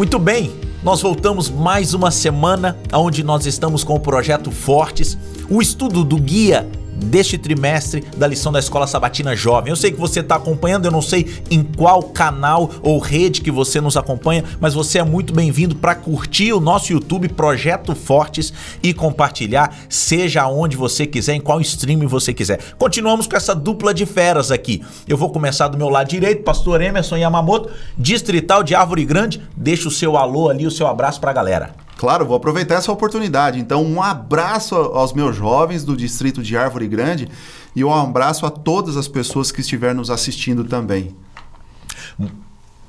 Muito bem, nós voltamos mais uma semana onde nós estamos com o projeto Fortes, o estudo do guia deste trimestre da lição da Escola Sabatina Jovem. Eu sei que você está acompanhando, eu não sei em qual canal ou rede que você nos acompanha, mas você é muito bem-vindo para curtir o nosso YouTube Projeto Fortes e compartilhar, seja onde você quiser, em qual stream você quiser. Continuamos com essa dupla de feras aqui. Eu vou começar do meu lado direito, Pastor Emerson Yamamoto, distrital de Árvore Grande. Deixa o seu alô ali, o seu abraço para a galera. Claro, vou aproveitar essa oportunidade. Então, um abraço aos meus jovens do distrito de Árvore Grande e um abraço a todas as pessoas que estiverem nos assistindo também.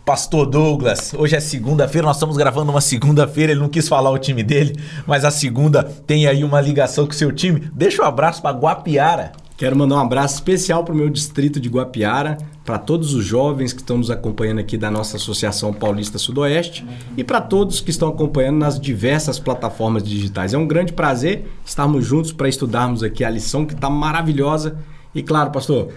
Pastor Douglas, hoje é segunda-feira, nós estamos gravando uma segunda-feira, ele não quis falar o time dele, mas a segunda tem aí uma ligação com o seu time. Deixa um abraço para Guapiara. Quero mandar um abraço especial para o meu distrito de Guapiara, para todos os jovens que estão nos acompanhando aqui da nossa Associação Paulista Sudoeste e para todos que estão acompanhando nas diversas plataformas digitais. É um grande prazer estarmos juntos para estudarmos aqui a lição que está maravilhosa. E claro, pastor,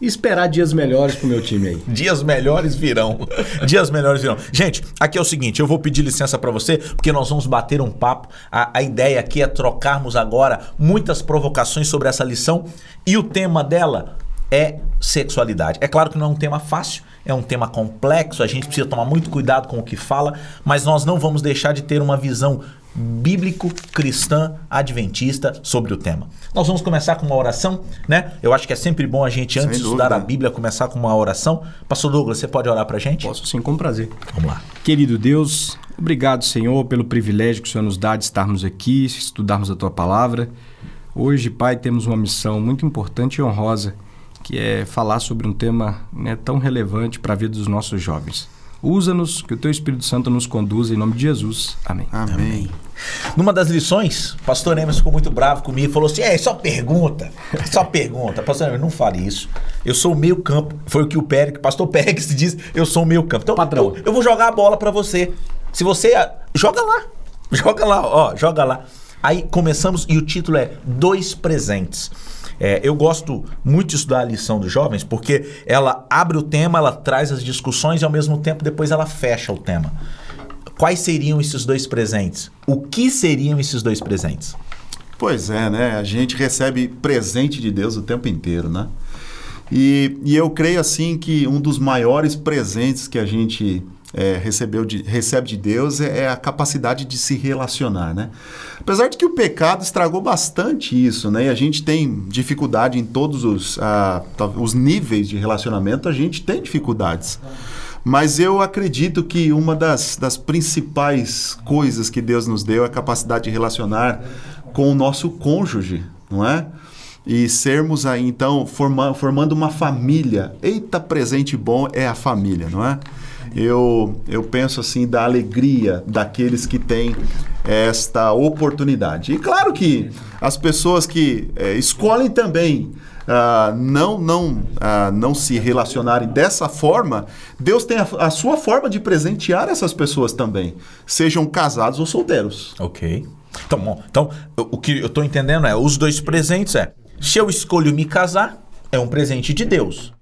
e esperar dias melhores pro meu time aí. Dias melhores virão. Dias melhores virão. Gente, aqui é o seguinte, eu vou pedir licença para você, porque nós vamos bater um papo. A, a ideia aqui é trocarmos agora muitas provocações sobre essa lição e o tema dela é sexualidade. É claro que não é um tema fácil, é um tema complexo, a gente precisa tomar muito cuidado com o que fala, mas nós não vamos deixar de ter uma visão bíblico-cristã adventista sobre o tema. Nós vamos começar com uma oração, né? Eu acho que é sempre bom a gente, antes de estudar a Bíblia, começar com uma oração. Pastor Douglas, você pode orar pra gente? Posso sim, com prazer. Vamos lá. Querido Deus, obrigado, Senhor, pelo privilégio que o Senhor nos dá de estarmos aqui, estudarmos a Tua Palavra. Hoje, Pai, temos uma missão muito importante e honrosa, que é falar sobre um tema né, tão relevante para a vida dos nossos jovens. Usa-nos, que o Teu Espírito Santo nos conduza, em nome de Jesus. Amém. Amém. Amém. Numa das lições, o pastor Emerson ficou muito bravo comigo e falou assim: é, só pergunta, só pergunta. Pastor Emerson, não fale isso. Eu sou o meio campo. Foi o que o Pérez, pastor Pérez disse, eu sou o meio campo. Então, Padrão. Eu, eu vou jogar a bola para você. Se você. Joga lá. Joga lá, ó, joga lá. Aí começamos e o título é Dois Presentes. É, eu gosto muito de estudar a lição dos jovens porque ela abre o tema, ela traz as discussões e ao mesmo tempo depois ela fecha o tema. Quais seriam esses dois presentes? O que seriam esses dois presentes? Pois é, né? A gente recebe presente de Deus o tempo inteiro, né? E, e eu creio assim que um dos maiores presentes que a gente é, recebeu de, recebe de Deus é, é, a capacidade de se relacionar, né? Apesar de que o pecado estragou bastante isso, né? E a gente tem dificuldade em todos os, ah, os níveis de relacionamento, a gente tem dificuldades. Mas eu acredito que uma das, das principais coisas que Deus nos deu é a capacidade de relacionar com o nosso cônjuge, não é? e sermos aí então forma, formando uma família. Eita, presente bom é a família, não é? Eu, eu penso assim da alegria daqueles que têm esta oportunidade. E claro que as pessoas que é, escolhem também uh, não, não, uh, não se relacionarem dessa forma, Deus tem a, a, sua forma de presentear essas pessoas também, sejam casados ou solteiros. Ok. Então, bom, então o que eu estou entendendo é, os dois presentes é, se eu escolho me casar, é um presente de Deus.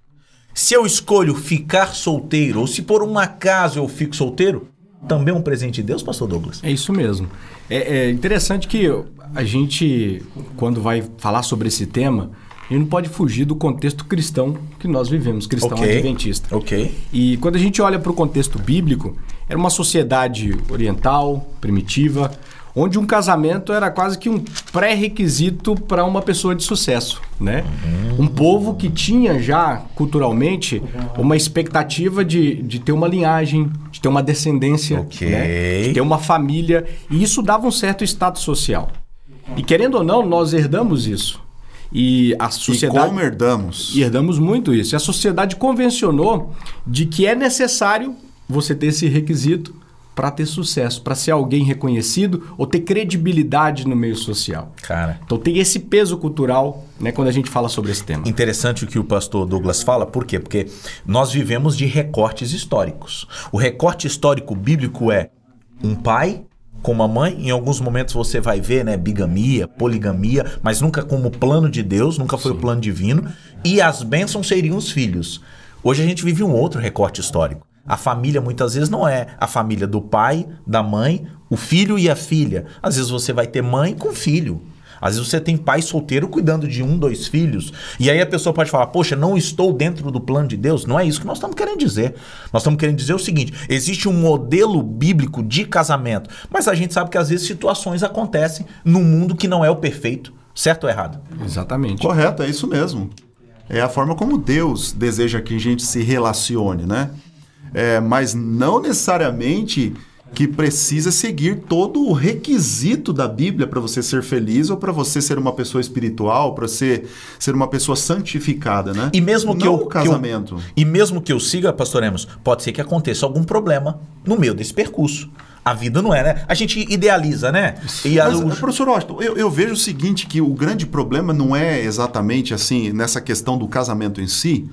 Se eu escolho ficar solteiro, ou se por um acaso eu fico solteiro, também é um presente de Deus, pastor Douglas? É isso mesmo. É, é interessante que a gente, quando vai falar sobre esse tema, a gente não pode fugir do contexto cristão que nós vivemos, cristão okay. adventista. Ok. E quando a gente olha para o contexto bíblico, era uma sociedade oriental, primitiva, onde um casamento era quase que um pré-requisito para uma pessoa de sucesso, né? Uhum. Um povo que tinha já culturalmente uma expectativa de, de ter uma linhagem, de ter uma descendência, okay. né? de ter uma família, e isso dava um certo status social. E querendo ou não, nós herdamos isso. E a sociedade. E como herdamos? Herdamos muito isso. E a sociedade convencionou de que é necessário você ter esse requisito para ter sucesso, para ser alguém reconhecido ou ter credibilidade no meio social. Cara. Então tem esse peso cultural, né, quando a gente fala sobre esse tema. Interessante o que o pastor Douglas fala, por quê? Porque nós vivemos de recortes históricos. O recorte histórico bíblico é um pai com uma mãe, em alguns momentos você vai ver, né, bigamia, poligamia, mas nunca como plano de Deus, nunca foi Sim. o plano divino, e as bênçãos seriam os filhos. Hoje a gente vive um outro recorte histórico A família muitas vezes não é a família do pai, da mãe, o filho e a filha. Às vezes você vai ter mãe com filho. Às vezes você tem pai solteiro cuidando de um, dois filhos. E aí a pessoa pode falar: Poxa, não estou dentro do plano de Deus. Não é isso que nós estamos querendo dizer. Nós estamos querendo dizer o seguinte: existe um modelo bíblico de casamento. Mas a gente sabe que às vezes situações acontecem num mundo que não é o perfeito. Certo ou errado? Exatamente. Correto, é isso mesmo. É a forma como Deus deseja que a gente se relacione, né? É, mas não necessariamente que precisa seguir todo o requisito da Bíblia para você ser feliz ou para você ser uma pessoa espiritual, para ser, ser uma pessoa santificada, né? E mesmo que não eu o casamento. que eu- e mesmo que eu siga, pastor Emos, pode ser que aconteça algum problema no meio desse percurso. A vida não é, né? A gente idealiza, né? E a- Mas, o- professor Washington, eu, eu vejo o seguinte, que o grande problema não é exatamente assim, nessa questão do casamento em si,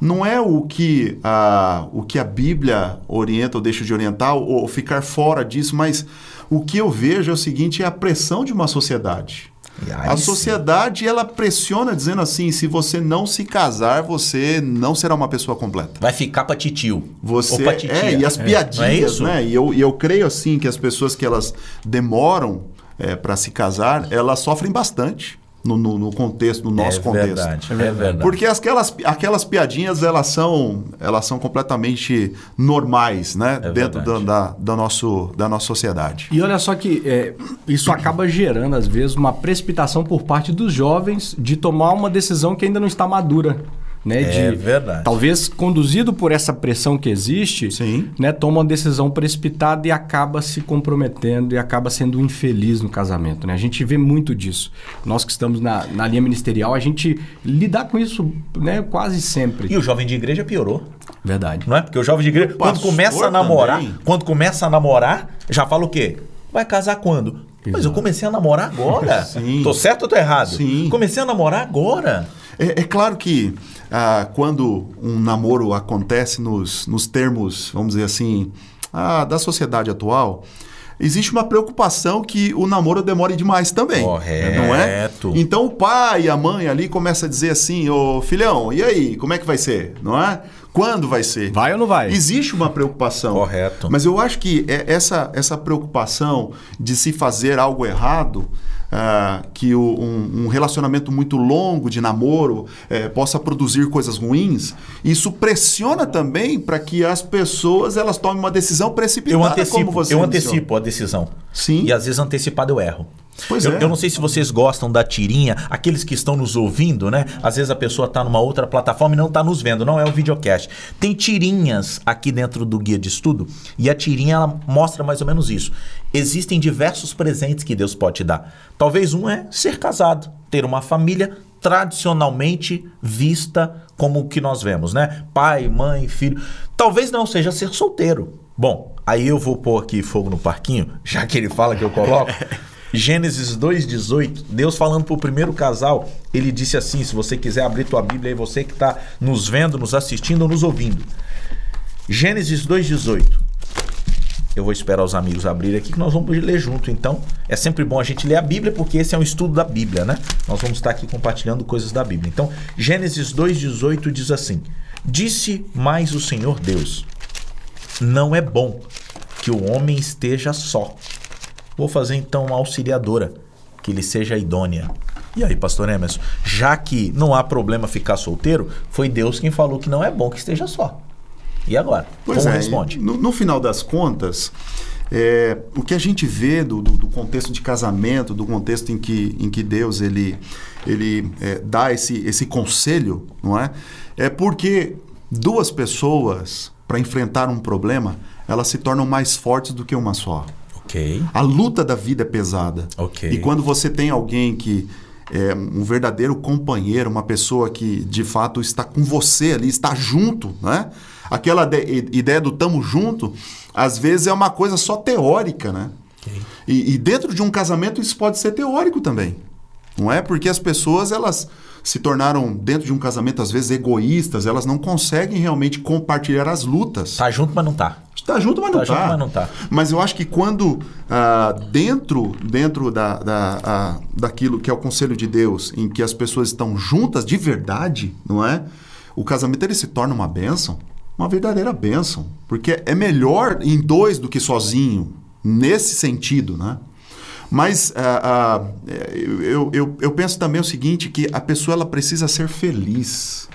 não é o que a, o que a Bíblia orienta ou deixa de orientar, ou, ou ficar fora disso, mas o que eu vejo é o seguinte, é a pressão de uma sociedade. A sim. sociedade, ela pressiona dizendo assim, se você não se casar, você não será uma pessoa completa. vai ficar pra titio. Você ou pra é e as Não é piadinhas, isso? né? E eu, e eu creio assim que as pessoas que elas demoram para se casar, elas sofrem bastante no, no- no contexto, no nosso é contexto. Verdade, é verdade. Porque aquelas, aquelas piadinhas elas são elas são completamente normais, né? É Dentro da, da, da nosso, da nossa sociedade. E olha só que é, isso acaba gerando, às vezes, uma precipitação por parte dos jovens de tomar uma decisão que ainda não está madura. Né, É de, verdade. Talvez conduzido por essa pressão que existe, Sim. né, toma uma decisão precipitada e acaba se comprometendo e acaba sendo infeliz no casamento. Né? A gente vê muito disso. Nós que estamos na, na linha ministerial, a gente lidar com isso né, quase sempre. E o jovem de igreja piorou. Verdade. Não é? Porque o jovem de igreja, quando começa a namorar, também. quando começa a namorar, já fala o quê? Vai casar quando? Mas eu comecei a namorar agora. Sim. Tô certo ou tô errado? Sim. Comecei a namorar agora. É, é claro que ah, quando um namoro acontece nos, nos termos, vamos dizer assim, ah, da sociedade atual, existe uma preocupação que o namoro demore demais também. Correto. Não é? Então o pai e a mãe ali começam a dizer assim, ô filhão, e aí, como é que vai ser? Não é? Quando vai ser? Vai ou não vai? Existe uma preocupação. Correto. Mas eu acho que é- essa, essa preocupação de se fazer algo errado, ah, que o- um, um relacionamento muito longo de namoro eh, possa produzir coisas ruins, isso pressiona também para que as pessoas elas tomem uma decisão precipitada. Eu antecipo, como você eu mencionou. antecipo a decisão. Sim. E às vezes antecipado eu erro. Pois eu, é. eu não sei se vocês gostam da tirinha, aqueles que estão nos ouvindo, né? Às vezes a pessoa está numa outra plataforma e não está nos vendo, não é o videocast. Tem tirinhas aqui dentro do guia de estudo e a tirinha ela mostra mais ou menos isso. Existem diversos presentes que Deus pode te dar. Talvez um é ser casado, ter uma família tradicionalmente vista como o que nós vemos, né? Pai, mãe, filho. Talvez não seja ser solteiro. Bom, aí eu vou pôr aqui fogo no parquinho, já que ele fala que eu coloco. Gênesis 2,18, Deus falando para o primeiro casal, ele disse assim: se você quiser abrir tua Bíblia aí, você que está nos vendo, nos assistindo ou nos ouvindo. Gênesis 2,18. Eu vou esperar os amigos abrirem aqui que nós vamos ler junto. Então, é sempre bom a gente ler a Bíblia, porque esse é um estudo da Bíblia, né? Nós vamos estar aqui compartilhando coisas da Bíblia. Então, Gênesis 2,18 diz assim: Disse mais o Senhor Deus: Não é bom que o homem esteja só. Vou fazer então uma auxiliadora, que ele seja idônea. E aí, pastor Emerson, já que não há problema ficar solteiro, foi Deus quem falou que não é bom que esteja só. E agora? Pois Como é, responde? No, no final das contas, é, o que a gente vê do, do- do contexto de casamento, do contexto em que, em que Deus ele, ele é, dá esse, esse conselho, não é? É porque duas pessoas, para enfrentar um problema, elas se tornam mais fortes do que uma só. Ok. A luta da vida é pesada. Ok. E quando você tem alguém que é um verdadeiro companheiro, uma pessoa que de fato está com você ali, está junto, né? Aquela de- ideia do tamo junto, às vezes é uma coisa só teórica, né? E, e dentro de um casamento isso pode ser teórico também, não é? Porque as pessoas elas se tornaram dentro de um casamento às vezes egoístas, elas não conseguem realmente compartilhar as lutas. Tá junto, mas não tá. Está junto, mas não Tá está. junto, mas não tá. Mas eu acho que quando ah, dentro, dentro da, da, ah, daquilo que é o conselho de Deus, em que as pessoas estão juntas de verdade, não é? O casamento ele se torna uma bênção. uma verdadeira bênção. Porque é melhor em dois do que sozinho, nesse sentido, né? Mas uh, uh, eu, eu, eu penso também o seguinte, que a pessoa ela precisa ser feliz.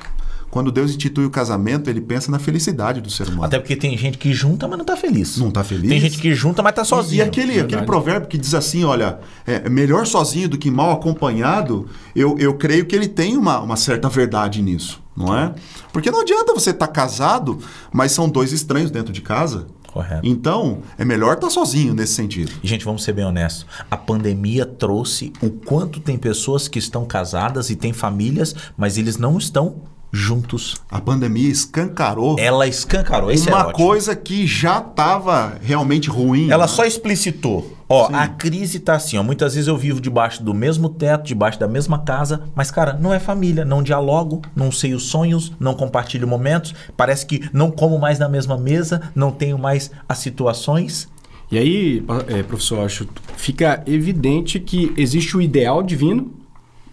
Quando Deus institui o casamento, ele pensa na felicidade do ser humano. Até porque tem gente que junta, mas não está feliz. Não está feliz. Tem gente que junta, mas está sozinho. E, e aquele, aquele provérbio que diz assim, olha, é melhor sozinho do que mal acompanhado, eu, eu creio que ele tem uma, uma certa verdade nisso, não é? Porque não adianta você estar tá casado, mas são dois estranhos dentro de casa. Correto. Então, é melhor estar tá sozinho nesse sentido. E, gente, vamos ser bem honestos. A pandemia trouxe o quanto tem pessoas que estão casadas e têm famílias, mas eles não estão juntos. A pandemia escancarou. Ela escancarou. Esse uma é coisa que já estava realmente ruim. Ela né? só explicitou. Ó, Sim. a crise tá assim, ó. Muitas vezes eu vivo debaixo do mesmo teto, debaixo da mesma casa, mas, cara, não é família, não dialogo, não sei os sonhos, não compartilho momentos, parece que não como mais na mesma mesa, não tenho mais as situações. E aí, é, professor, acho fica evidente que existe o ideal divino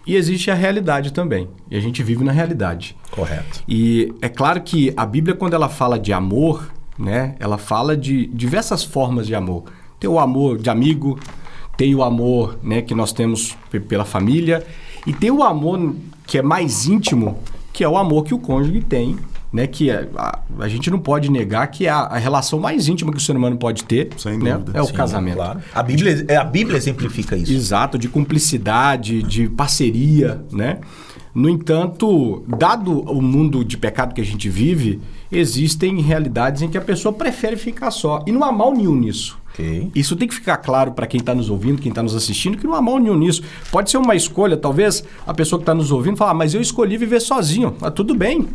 e existe a realidade também. E a gente vive na realidade. Correto. E é claro que a Bíblia, quando ela fala de amor, né, ela fala de diversas formas de amor. Tem o amor de amigo, tem o amor né, que nós temos pela família, e tem o amor que é mais íntimo, que é o amor que o cônjuge tem né, que a, a, a, gente não pode negar que é a, a, relação mais íntima que o ser humano pode ter Sem né, dúvida. é o Sim, casamento. Claro. A Bíblia, é, a Bíblia exemplifica isso. Exato, de cumplicidade, de parceria, né? No entanto, dado o mundo de pecado que a gente vive, existem realidades em que a pessoa prefere ficar só. E não há mal nenhum nisso. Okay. Isso tem que ficar claro para quem está nos ouvindo, quem está nos assistindo, que não há mal nenhum nisso. Pode ser uma escolha, talvez a pessoa que está nos ouvindo falar, mas eu escolhi viver sozinho. Ah, tudo bem.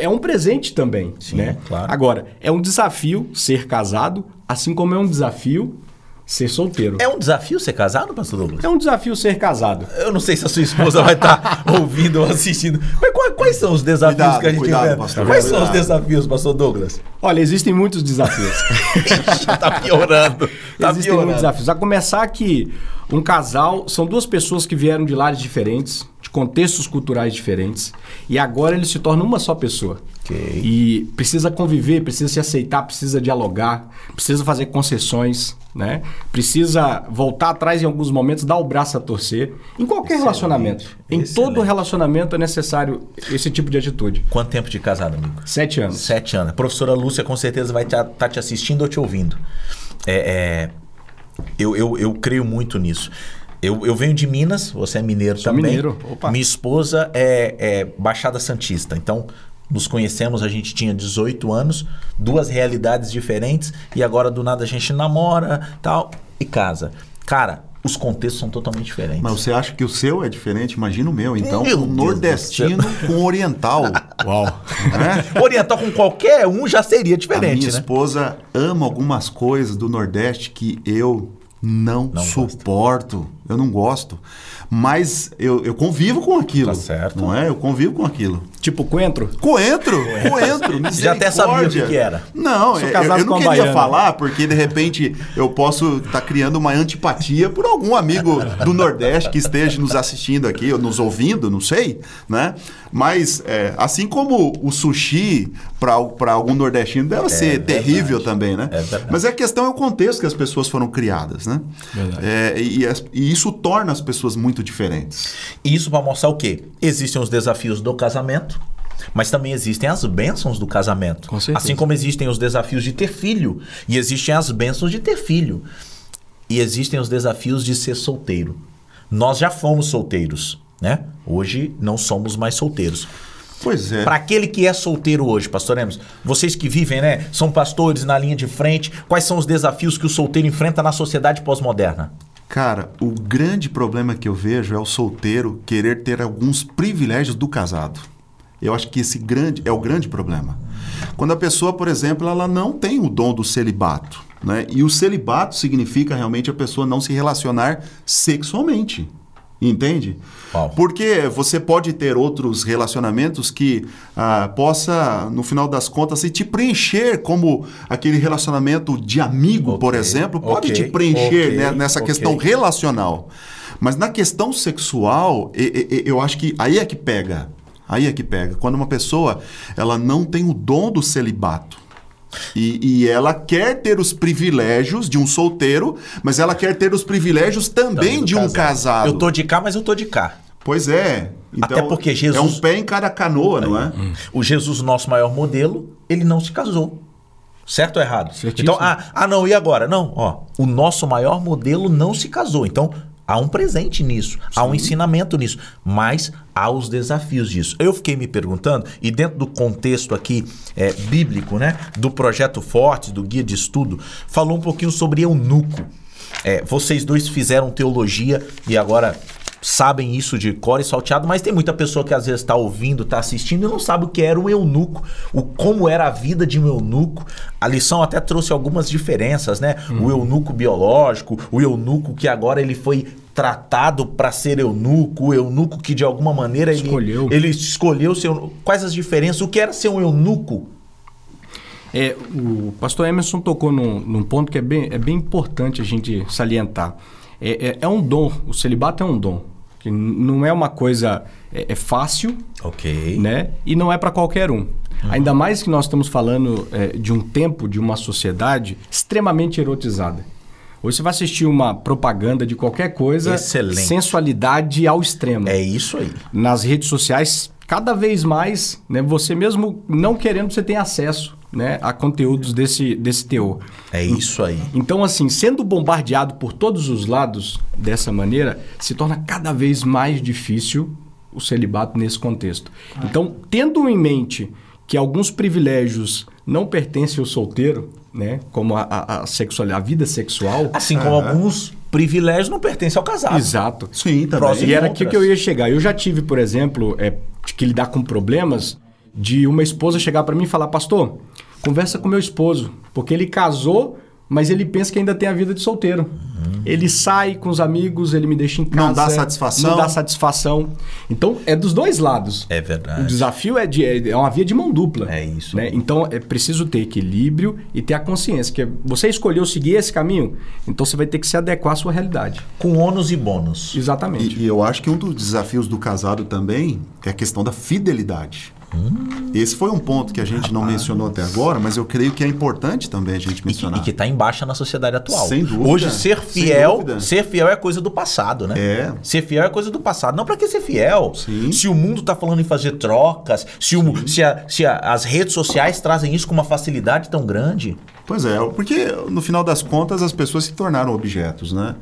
É um presente também. Sim, né? claro. Agora, é um desafio ser casado, assim como é um desafio ser solteiro. É um desafio ser casado, pastor Douglas? É um desafio ser casado. Eu não sei se a sua esposa vai estar tá ouvindo ou assistindo. Mas quais, quais, são os desafios cuidado, que a gente cuidado, pastor, Quais cuidado. são os desafios, pastor Douglas? Olha, existem muitos desafios. tá piorando. Tá existem piorando. muitos desafios. A começar que um casal são duas pessoas que vieram de lares diferentes, contextos culturais diferentes, e agora eles se tornam uma só pessoa. Okay. E precisa conviver, precisa se aceitar, precisa dialogar, precisa fazer concessões, né? Precisa voltar atrás em alguns momentos, dar o braço a torcer. Em qualquer Excelente. relacionamento. Em Excelente. todo relacionamento é necessário esse tipo de atitude. Quanto tempo de casado, amigo? Sete anos. Sete anos. A professora Lúcia com certeza vai estar tá te assistindo ou te ouvindo. É, é, eu, eu, eu creio muito nisso. Eu, eu venho de Minas, você é mineiro Sou também. mineiro, opa. Minha esposa é, é Baixada Santista. Então, nos conhecemos, a gente tinha 18 anos, duas realidades diferentes, e agora do nada a gente namora tal e casa. Cara, os contextos são totalmente diferentes. Mas você acha que o seu é diferente? Imagina o meu. Então, Meu um nordestino com oriental. Uau. né? Oriental com qualquer um já seria A diferente, minha né? esposa ama algumas coisas do Nordeste que eu não, Não suporto. Eu não gosto. Mas eu, eu convivo com aquilo. Tá certo. Não é? Eu convivo com aquilo. Tipo coentro? Coentro, coentro, Já até sabia o que que era. Não, Sou eu, casado eu não queria baiana. falar porque de repente eu posso estar criando uma antipatia por algum amigo do Nordeste que esteja nos assistindo aqui ou nos ouvindo, não sei, né? Mas é, assim como o sushi para algum nordestino deve ser É verdade. terrível também, né? É. Mas a questão é o contexto que as pessoas foram criadas, né? Verdade. É, e, e isso torna as pessoas muito diferentes. E isso para mostrar o quê? Existem os desafios do casamento, mas também existem as bênçãos do casamento. Com certeza. Assim como existem os desafios de ter filho, e existem as bênçãos de ter filho. E existem os desafios de ser solteiro. Nós já fomos solteiros, né? Hoje não somos mais solteiros. Pois é. Para aquele que é solteiro hoje, pastor Emerson, vocês que vivem, né, são pastores na linha de frente, quais são os desafios que o solteiro enfrenta na sociedade pós-moderna? Cara, o grande problema que eu vejo é o solteiro querer ter alguns privilégios do casado. Eu acho que esse grande é o grande problema. Quando a pessoa, por exemplo, ela não tem o dom do celibato, né? E o celibato significa realmente a pessoa não se relacionar sexualmente. Entende? Uau. Porque você pode ter outros relacionamentos que ah, possa, no final das contas, se te preencher como aquele relacionamento de amigo, por Ok, exemplo, pode ok, te preencher ok, né, nessa questão relacional. Mas na questão sexual, eu acho que aí é que pega. Aí é que pega. Quando uma pessoa ela não tem o dom do celibato, e, e, ela quer ter os privilégios de um solteiro, mas ela quer ter os privilégios também de um casado. casado. Eu tô de cá, mas eu tô de cá. Pois é. Então, Até porque Jesus. É um pé em cada canoa, não é? O Jesus, nosso maior modelo, ele não se casou. Certo ou errado? Certíssimo. Então, ah, ah, não, e agora? Não, ó. O nosso maior modelo não se casou. Então, Há um presente nisso, Sim. há um ensinamento nisso, mas há os desafios disso. Eu fiquei me perguntando, e dentro do contexto aqui é, bíblico, né, do projeto Forte, do guia de estudo, falou um pouquinho sobre eunuco. É, vocês dois fizeram teologia e agora sabem isso de cor e salteado, mas tem muita pessoa que às vezes está ouvindo, está assistindo e não sabe o que era um eunuco, o como era a vida de um eunuco. A lição até trouxe algumas diferenças, né? Uhum. O eunuco biológico, o eunuco que agora ele foi tratado para ser eunuco, o eunuco que de alguma maneira ele escolheu, ele escolheu ser Quais as diferenças? O que era ser um eunuco? É, o pastor Emerson tocou num, num ponto que é bem, é bem importante a gente salientar. É, é, é um dom, o celibato é um dom que não é uma coisa é, é fácil, ok, né? E não é para qualquer um. Uhum. Ainda mais que nós estamos falando é, de um tempo, de uma sociedade extremamente erotizada. Hoje você vai assistir uma propaganda de qualquer coisa, Excelente. sensualidade ao extremo. É isso aí. Nas redes sociais, cada vez mais, né, você mesmo não querendo, você tem acesso né, a conteúdos desse, desse teor. É isso aí. Então, assim, sendo bombardeado por todos os lados dessa maneira, se torna cada vez mais difícil o celibato nesse contexto. Ah. Então, tendo em mente que alguns privilégios não pertencem ao solteiro, né, como a, a, a sexualidade, a vida sexual. Assim como alguns privilégios não pertencem ao casado. Exato. Sim, também. E era aqui que eu ia chegar. Eu já tive, por exemplo, é, que lidar com problemas de uma esposa chegar para mim e falar: Pastor, conversa com meu esposo, porque ele casou, mas ele pensa que ainda tem a vida de solteiro. Uhum. Ele sai com os amigos, ele me deixa em casa. Não dá satisfação. Não dá satisfação. Então, é dos dois lados. É verdade. O desafio é, de, é uma via de mão dupla. É isso. Né? Então, é preciso ter equilíbrio e ter a consciência que você escolheu seguir esse caminho, então você vai ter que se adequar à sua realidade. Com ônus e bônus. Exatamente. E, e eu acho que um dos desafios do casado também é a questão da fidelidade. Hum. Esse foi um ponto que a gente Rapaz. não mencionou até agora, mas eu creio que é importante também a gente mencionar. E que está em baixa na sociedade atual. Sem dúvida. Hoje ser fiel, ser fiel é coisa do passado, né? É. Ser fiel é coisa do passado. Não para que ser fiel? Sim. Se o mundo está falando em fazer trocas, se, o, se, a, se a, as redes sociais trazem isso com uma facilidade tão grande. Pois é, porque no final das contas as pessoas se tornaram objetos, né?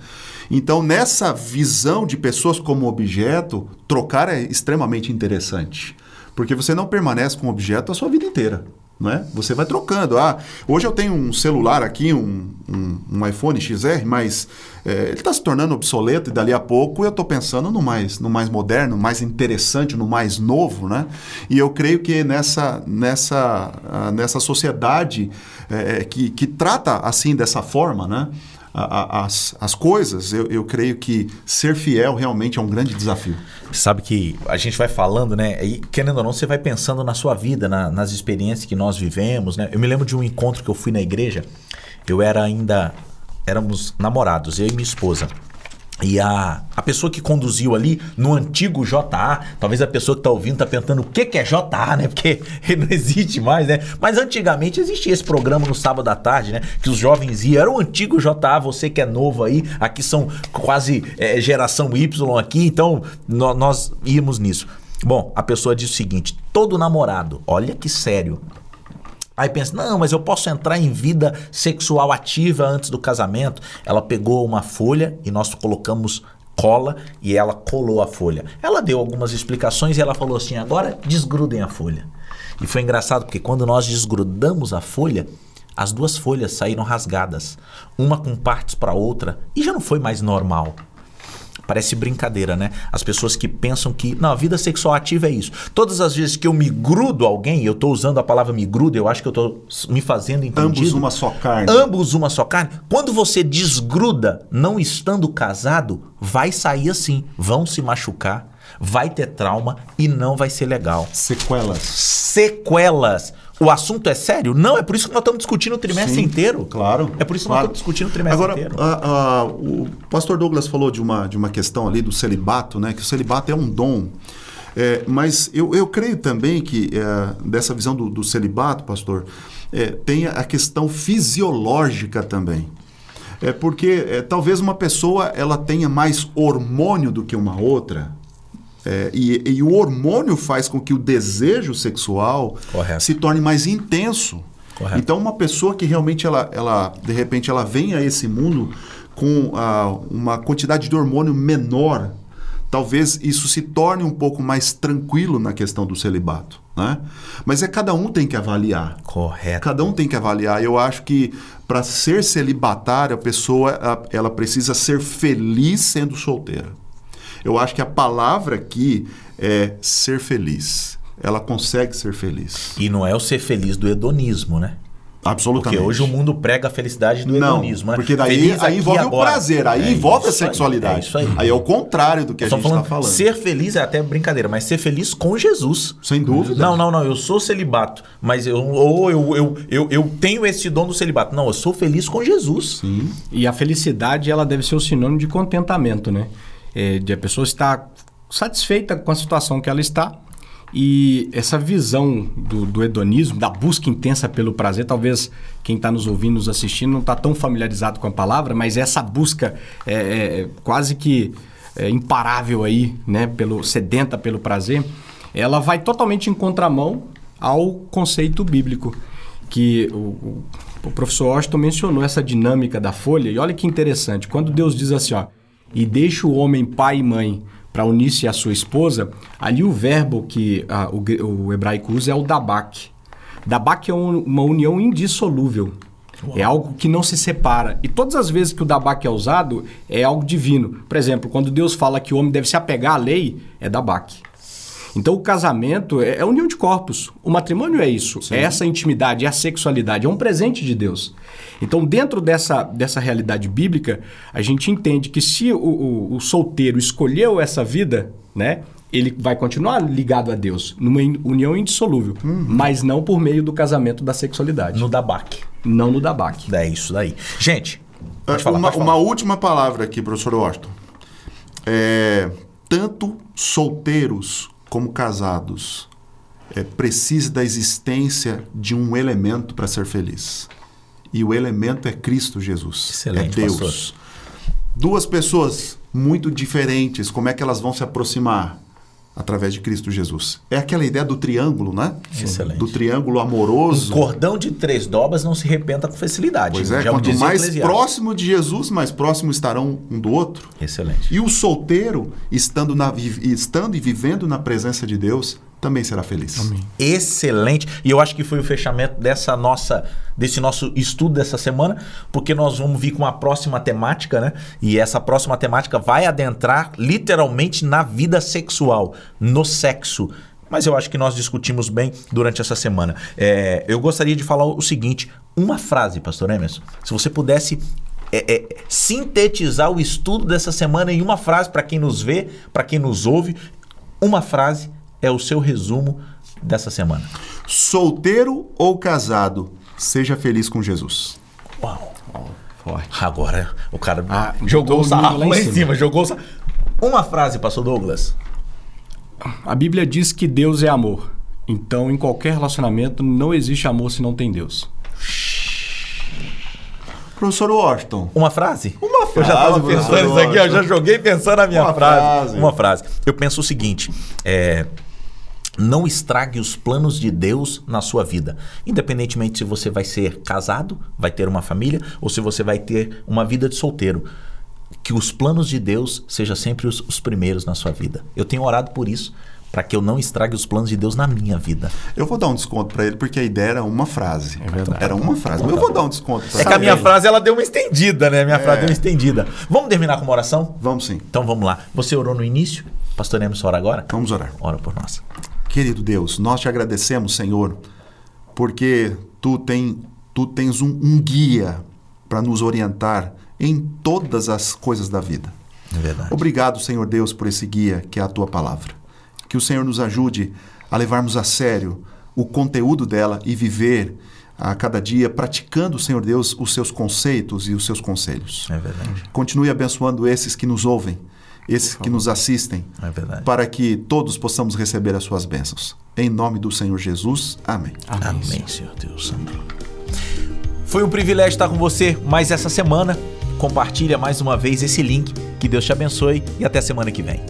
Então, nessa visão de pessoas como objeto, trocar é extremamente interessante. Porque você não permanece com o objeto a sua vida inteira. Né? Você vai trocando. Ah, hoje eu tenho um celular aqui, um, um, um iPhone XR, mas é, ele está se tornando obsoleto e dali a pouco eu estou pensando no mais, no mais moderno, mais interessante, no mais novo. Né? E eu creio que nessa, nessa, uh, nessa sociedade é, que, que trata assim dessa forma, né? A, as, as coisas, eu, eu creio que ser fiel realmente é um grande desafio. Sabe que a gente vai falando, né? E querendo ou não, você vai pensando na sua vida, na, nas experiências que nós vivemos, né? Eu me lembro de um encontro que eu fui na igreja. Eu era ainda. Éramos namorados, eu e minha esposa. E a, a pessoa que conduziu ali no antigo JA, talvez a pessoa que está ouvindo está perguntando o que, que é JA, né? Porque não existe mais, né? Mas antigamente existia esse programa no sábado à tarde, né? Que os jovens iam. Era o antigo JA, você que é novo aí. Aqui são quase é, geração Y aqui, então nós, nós íamos nisso. Bom, a pessoa diz o seguinte: todo namorado, olha que sério, Aí pensa, não, mas eu posso entrar em vida sexual ativa antes do casamento. Ela pegou uma folha e nós colocamos cola e ela colou a folha. Ela deu algumas explicações e ela falou assim: agora desgrudem a folha. E foi engraçado porque quando nós desgrudamos a folha, as duas folhas saíram rasgadas, uma com partes para outra, e já não foi mais normal. Parece brincadeira, né? As pessoas que pensam que, não, a vida sexual ativa é isso. Todas as vezes que eu me grudo alguém, eu estou usando a palavra me grudo, eu acho que eu estou me fazendo entendido. Ambos uma só carne. Ambos uma só carne. Quando você desgruda, não estando casado, vai sair assim. Vão se machucar, vai ter trauma e não vai ser legal. Sequelas. Sequelas. O assunto é sério? Não, é por isso que nós estamos discutindo o trimestre Sim, inteiro. Claro. É por isso que claro. nós estamos discutindo o trimestre Agora, inteiro. Agora, o pastor Douglas falou de uma, de uma questão ali do celibato, né? Que o celibato é um dom. É, mas eu, eu creio também que é, dessa visão do, do celibato, pastor, é, tem a questão fisiológica também. É porque é, talvez uma pessoa ela tenha mais hormônio do que uma outra. É, e, e, o hormônio faz com que o desejo sexual Correto. se torne mais intenso. Correto. Então, uma pessoa que realmente ela, ela de repente ela vem a esse mundo com ah, uma quantidade de hormônio menor, talvez isso se torne um pouco mais tranquilo na questão do celibato. Né? Mas é cada um tem que avaliar. Correto. Cada um tem que avaliar. Eu acho que para ser celibatária, a pessoa ela precisa ser feliz sendo solteira. Eu acho que a palavra aqui é ser feliz. Ela consegue ser feliz. E não é o ser feliz do hedonismo, né? Absolutamente. Porque hoje o mundo prega a felicidade do não, hedonismo. Né? Porque daí Feliz aí envolve e o agora. prazer, aí É envolve a isso aí, sexualidade. é isso aí. Aí é o contrário do que a gente está falando. Ser feliz é até brincadeira, mas ser feliz com Jesus. Sem dúvida. Não, não, não. Eu sou celibato, mas eu ou eu, eu, eu, eu tenho esse dom do celibato. Não, eu sou feliz com Jesus. Sim. E a felicidade, ela deve ser o sinônimo de contentamento, né? É, de a pessoa estar satisfeita com a situação que ela está. E essa visão do, do hedonismo, da busca intensa pelo prazer, talvez quem está nos ouvindo, nos assistindo, não está tão familiarizado com a palavra, mas essa busca é, é quase que é, imparável aí, né? Pelo, sedenta pelo prazer, ela vai totalmente em contramão ao conceito bíblico. Que o, o, professor Washington mencionou essa dinâmica da folha, e olha que interessante, quando Deus diz assim, ó, e deixa o homem pai e mãe para unir-se à sua esposa, ali o verbo que ah, o, o, hebraico usa é o dabak. Dabak é um, uma união indissolúvel. Uau. É algo que não se separa. E todas as vezes que o dabak é usado, é algo divino. Por exemplo, quando Deus fala que o homem deve se apegar à lei, é dabak. Então, o casamento é, é união de corpos. O matrimônio é isso. Sim. É essa intimidade, é a sexualidade. É um presente de Deus. Então, dentro dessa, dessa realidade bíblica, a gente entende que se o, o, o solteiro escolheu essa vida, né? Ele vai continuar ligado a Deus, numa união indissolúvel, uhum. mas não por meio do casamento da sexualidade. No dabaque. Não no dabaque. É isso daí. Gente, pode falar, uma, pode falar. uma última palavra aqui, professor Washington. É, tanto solteiros como casados, é, precisa da existência de um elemento para ser feliz. E o elemento é Cristo Jesus. Excelente, é Deus. Pastor. Duas pessoas muito diferentes, como é que elas vão se aproximar? Através de Cristo Jesus. É aquela ideia do triângulo, né? Excelente. Do triângulo amoroso. Um cordão de três dobras não se arrebenta com facilidade. Pois é, Já quanto mais próximo de Jesus, mais próximo estarão um do outro. Excelente. E o solteiro, estando, na, estando e vivendo na presença de Deus, também será feliz. Amém. Excelente. E eu acho que foi o fechamento dessa nossa desse nosso estudo dessa semana, porque nós vamos vir com uma próxima temática, né? E essa próxima temática vai adentrar literalmente na vida sexual, no sexo. Mas eu acho que nós discutimos bem durante essa semana. É, eu gostaria de falar o seguinte: uma frase, Pastor Emerson. Se você pudesse é, é, sintetizar o estudo dessa semana em uma frase para quem nos vê, para quem nos ouve, uma frase é o seu resumo dessa semana. Solteiro ou casado, seja feliz com Jesus. Uau. Forte. Agora o cara ah, jogou o sarrafo lá, lá em cima. cima. Jogou o Uma frase, pastor Douglas. A Bíblia diz que Deus é amor. Então, em qualquer relacionamento, não existe amor se não tem Deus. Professor Washington. Uma frase? Uma frase. Eu já estava pensando isso aqui, eu já joguei pensando na minha Uma frase. frase. Uma frase. Eu penso o seguinte: é, não estrague os planos de Deus na sua vida. Independentemente se você vai ser casado, vai ter uma família, ou se você vai ter uma vida de solteiro. Que os planos de Deus sejam sempre os, os primeiros na sua vida. Eu tenho orado por isso, para que eu não estrague os planos de Deus na minha vida. Eu vou dar um desconto para ele, porque a ideia era uma frase. É verdade. Era uma frase. Mas eu vou dar um desconto pra É que a minha frase ela deu uma estendida, né? Minha frase deu uma estendida. Vamos terminar com uma oração? Vamos sim. Então vamos lá. Você orou no início? Pastor Emerson, ora agora? Vamos orar. Ora por nós. Querido Deus, nós te agradecemos, Senhor, porque tu, tem, tu tens um, um guia para nos orientar em todas as coisas da vida. É verdade. Obrigado, Senhor Deus, por esse guia que é a tua palavra. Que o Senhor nos ajude a levarmos a sério o conteúdo dela e viver a cada dia praticando, Senhor Deus, os seus conceitos e os seus conselhos. É verdade. Continue abençoando esses que nos ouvem esses que nos assistem, É verdade. para que todos possamos receber as suas bênçãos. Em nome do Senhor Jesus. Amém. Amém, Senhor Deus. Amém. Foi um privilégio estar com você mais essa semana. Compartilha mais uma vez esse link. Que Deus te abençoe e até semana que vem.